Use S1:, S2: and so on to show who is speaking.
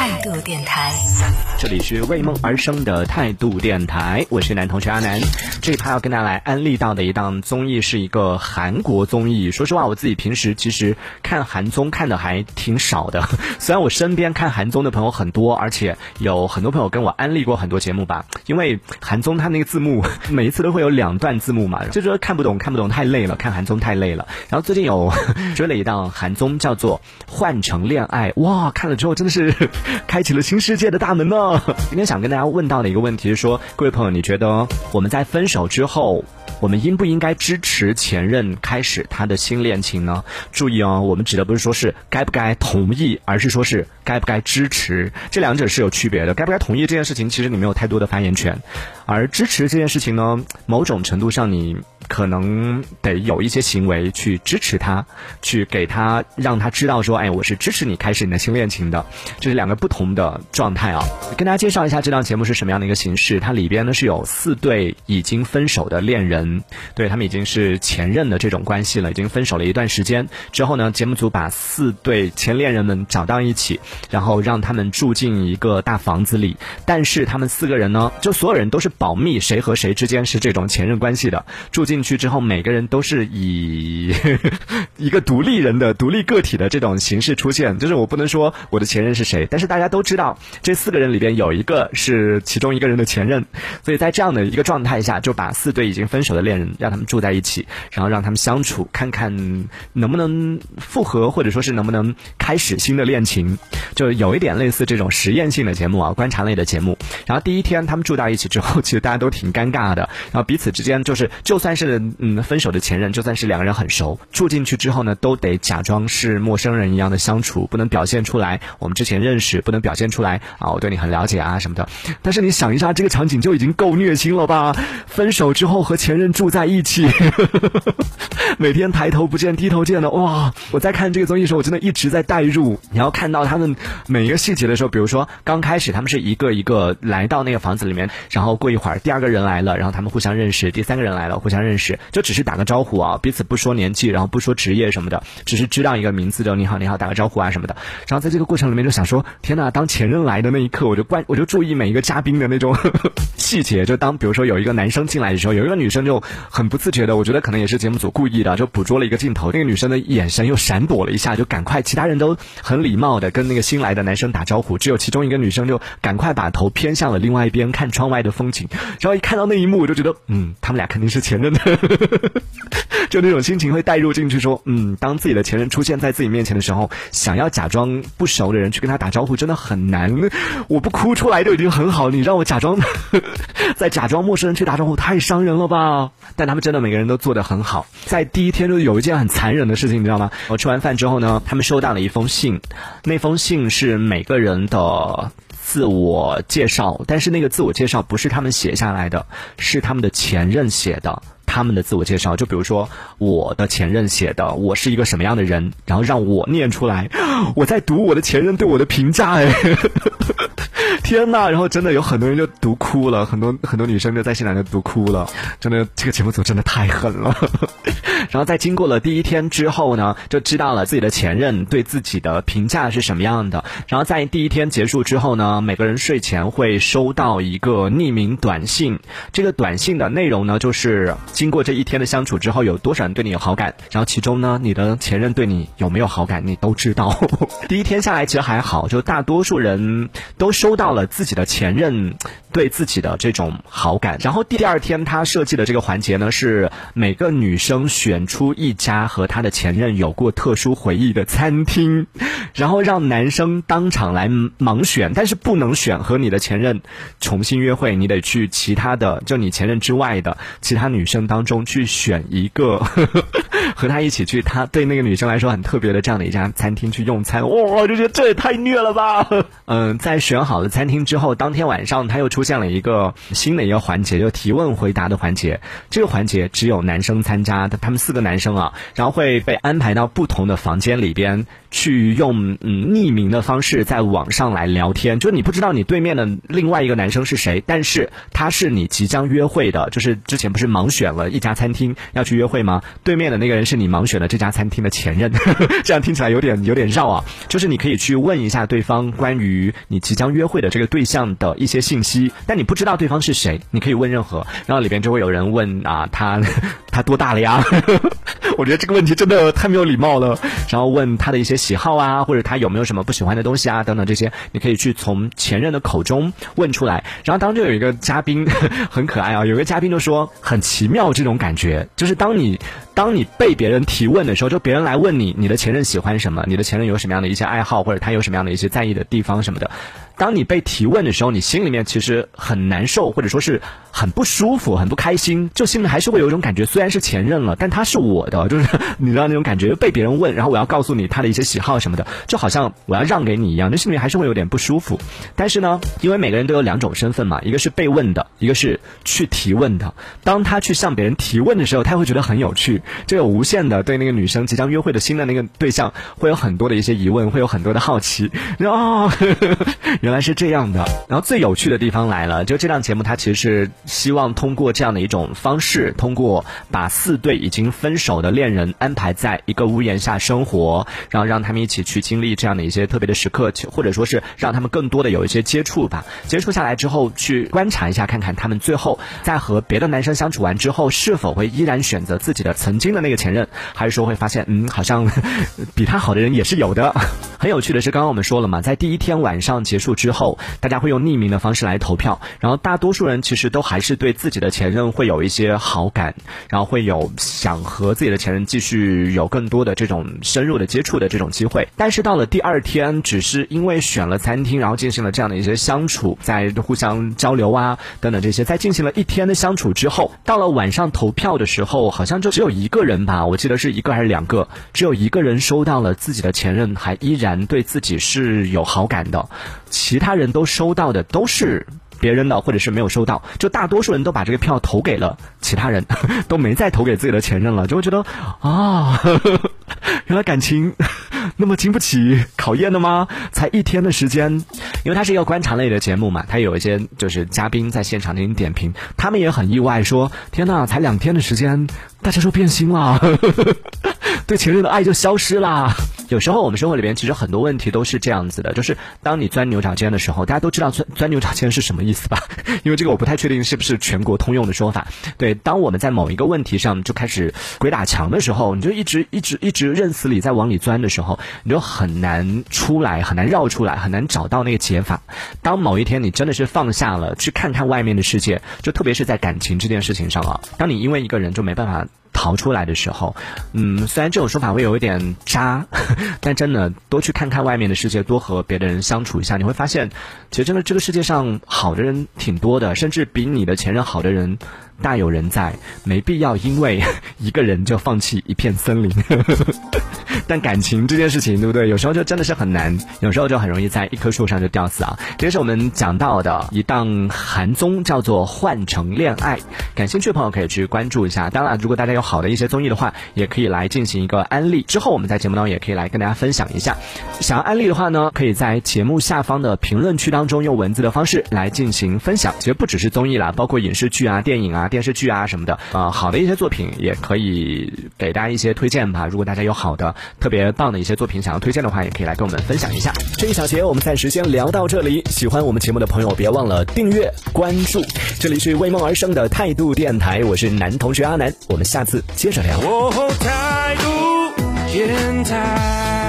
S1: 态度电台，
S2: 这里是为梦而生的态度电台，我是男同学阿南。这一趴要跟大家来安利到的一档综艺是一个韩国综艺。说实话，我自己平时其实看韩综看的还挺少的。虽然我身边看韩综的朋友很多，而且有很多朋友跟我安利过很多节目吧。因为韩综它那个字幕 每一次都会有两段字幕嘛，就说看不懂看不懂太累了，看韩综太累了。然后最近有 追了一档韩综叫做《换成恋爱》，哇，看了之后真的是开启了新世界的大门呢。今天想跟大家问到的一个问题是说，各位朋友，你觉得我们在分手之后，我们应不应该支持前任开始他的新恋情呢？注意哦，我们指的不是说是该不该同意，而是说是该不该支持，这两者是有区别的。该不该同意这件事情，其实你没有太多的发言权，而支持这件事情呢，某种程度上你可能得有一些行为去支持他，去给他让他知道说，哎，我是支持你开始你的新恋情的，这是两个不同的状态啊。跟大家介绍一下这档节目是什么样的一个形式，它里边呢是有四对已经分手的恋人，对他们已经是前任的这种关系了，已经分手了一段时间之后呢，节目组把四对前恋人们找到一起，然后让他们住进一个大房子里，但是他们四个人呢，就所有人都是保密，谁和谁之间是这种前任关系的，住进进去之后，每个人都是以 一个独立人的独立个体的这种形式出现，就是我不能说我的前任是谁，但是大家都知道这四个人里边有一个是其中一个人的前任，所以在这样的一个状态下，就把四对已经分手的恋人让他们住在一起，然后让他们相处，看看能不能复合，或者说是能不能开始新的恋情，就有一点类似这种实验性的节目啊，观察类的节目。然后第一天他们住到一起之后，其实大家都挺尴尬的，然后彼此之间就是就算是嗯分手的前任，就算是两个人很熟，住进去之后呢，都得假装是陌生人一样的相处，不能表现出来我们之前认识，不能表现出来啊我对你很了解啊什么的。但是你想一下，这个场景就已经够虐心了吧？分手之后和前任住在一起，每天抬头不见低头见的，哇！我在看这个综艺的时候，我真的一直在代入。你要看到他们每一个细节的时候，比如说刚开始他们是一个一个来来到那个房子里面，然后过一会儿第二个人来了，然后他们互相认识，第三个人来了互相认识，就只是打个招呼啊，彼此不说年纪，然后不说职业什么的，只是知道一个名字就你好你好打个招呼啊什么的。然后在这个过程里面就想说，天呐，当前任来的那一刻，我就关我就注意每一个嘉宾的那种 细节，就当比如说有一个男生进来的时候，有一个女生就很不自觉的，我觉得可能也是节目组故意的，就捕捉了一个镜头，那个女生的眼神又闪躲了一下，就赶快，其他人都很礼貌的跟那个新来的男生打招呼，只有其中一个女生就赶快把头偏向了另外一边看窗外的风景，然后一看到那一幕，我就觉得，嗯，他们俩肯定是前任的，就那种心情会带入进去，说，嗯，当自己的前任出现在自己面前的时候，想要假装不熟的人去跟他打招呼，真的很难，我不哭出来就已经很好，你让我假装 再假装陌生人去打招呼，太伤人了吧？但他们真的每个人都做得很好，在第一天就有一件很残忍的事情，你知道吗？我吃完饭之后呢，他们收到了一封信，那封信是每个人的自我介绍，但是那个自我介绍不是他们写下来的，是他们的前任写的。他们的自我介绍，就比如说我的前任写的，我是一个什么样的人，然后让我念出来，我在读我的前任对我的评价，哎，天呐！然后真的有很多人就读哭了，很多很多女生就在现场就读哭了，真的这个节目组真的太狠了。然后在经过了第一天之后呢，就知道了自己的前任对自己的评价是什么样的。然后在第一天结束之后呢，每个人睡前会收到一个匿名短信，这个短信的内容呢就是。经过这一天的相处之后，有多少人对你有好感？然后其中呢，你的前任对你有没有好感？你都知道。第一天下来其实还好，就大多数人都收到了自己的前任 对自己的这种好感。然后第二天他设计的这个环节呢，是每个女生选出一家和她的前任有过特殊回忆的餐厅，然后让男生当场来盲选，但是不能选和你的前任重新约会，你得去其他的就你前任之外的 其他女生。当中去选一个 和他一起去，他对那个女生来说很特别的这样的一家餐厅去用餐，哇，我就觉得这也太虐了吧。嗯，在选好了餐厅之后，当天晚上他又出。现了一个新的一个环节，就提问回答的环节。这个环节只有男生参加，他们四个男生啊，然后会被安排到不同的房间里边去，用嗯匿名的方式在网上来聊天。就你不知道你对面的另外一个男生是谁，但是他是你即将约会的。就是之前不是盲选了一家餐厅要去约会吗？对面的那个人是你盲选的这家餐厅的前任，这样听起来有点有点绕啊。就是你可以去问一下对方关于你即将约会的这个对象的一些信息，但你不知道对方是谁，你可以问任何，然后里边就会有人问啊，他 他多大了呀？我觉得这个问题真的太没有礼貌了。然后问他的一些喜好啊，或者他有没有什么不喜欢的东西啊，等等这些，你可以去从前任的口中问出来。然后当中有一个嘉宾很可爱啊，有一个嘉宾就说很奇妙这种感觉，就是当你当你被别人提问的时候，就别人来问你你的前任喜欢什么，你的前任有什么样的一些爱好，或者他有什么样的一些在意的地方什么的。当你被提问的时候，你心里面其实很难受，或者说是很不舒服、很不开心，就心里还是会有一种感觉，虽然是前任了，但他是我的，就是你知道那种感觉，被别人问，然后我要告诉你他的一些喜好什么的，就好像我要让给你一样，那心里面还是会有点不舒服。但是呢，因为每个人都有两种身份嘛，一个是被问的，一个是去提问的。当他去向别人提问的时候，他会觉得很有趣，就有无限的对那个女生即将约会的新的那个对象，会有很多的一些疑问，会有很多的好奇，然后。原来是这样的，然后最有趣的地方来了，就这档节目它其实是希望通过这样的一种方式，通过把四对已经分手的恋人安排在一个屋檐下生活，然后让他们一起去经历这样的一些特别的时刻，或者说是让他们更多的有一些接触吧。接触下来之后，去观察一下，看看他们最后在和别的男生相处完之后，是否会依然选择自己的曾经的那个前任，还是说会发现，嗯，好像比他好的人也是有的。很有趣的是，刚刚我们说了嘛，在第一天晚上结束。之后，大家会用匿名的方式来投票，然后大多数人其实都还是对自己的前任会有一些好感，然后会有想和自己的前任继续有更多的这种深入的接触的这种机会。但是到了第二天，只是因为选了餐厅，然后进行了这样的一些相处，在互相交流啊等等这些，在进行了一天的相处之后，到了晚上投票的时候，好像就只有一个人吧，我记得是一个还是两个，只有一个人收到了自己的前任还依然对自己是有好感的。其他人都收到的都是别人的，或者是没有收到，就大多数人都把这个票投给了其他人，都没再投给自己的前任了，就会觉得啊，原来感情那么经不起考验的吗？才一天的时间，因为它是一个观察类的节目嘛，它有一些就是嘉宾在现场进行点评，他们也很意外，说天呐，才两天的时间，大家都变心了，对前任的爱就消失了。有时候我们生活里边其实很多问题都是这样子的，就是当你钻牛角尖的时候，大家都知道钻钻牛角尖是什么意思吧？因为这个我不太确定是不是全国通用的说法。对，当我们在某一个问题上就开始鬼打墙的时候，你就一直一直一直认死理在往里钻的时候，你就很难出来，很难绕出来，很难找到那个解法。当某一天你真的是放下了，去看看外面的世界，就特别是在感情这件事情上啊，当你因为一个人就没办法。逃出来的时候，嗯，虽然这种说法会有一点渣，但真的多去看看外面的世界，多和别的人相处一下，你会发现，其实真的这个世界上好的人挺多的，甚至比你的前任好的人。大有人在，没必要因为一个人就放弃一片森林。但感情这件事情，对不对？有时候就真的是很难，有时候就很容易在一棵树上就吊死啊。这是我们讲到的一档韩综，叫做《换乘恋爱》。感兴趣的朋友可以去关注一下。当然，如果大家有好的一些综艺的话，也可以来进行一个安利。之后我们在节目当中也可以来跟大家分享一下。想要安利的话呢，可以在节目下方的评论区当中用文字的方式来进行分享。其实不只是综艺啦，包括影视剧啊、电影啊。电视剧啊什么的，啊，好的一些作品也可以给大家一些推荐吧。如果大家有好的、特别棒的一些作品想要推荐的话，也可以来跟我们分享一下。这一小节我们暂时先聊到这里。喜欢我们节目的朋友，别忘了订阅关注。这里是为梦而生的态度电台，我是男同学阿南，我们下次接着聊。态度电台。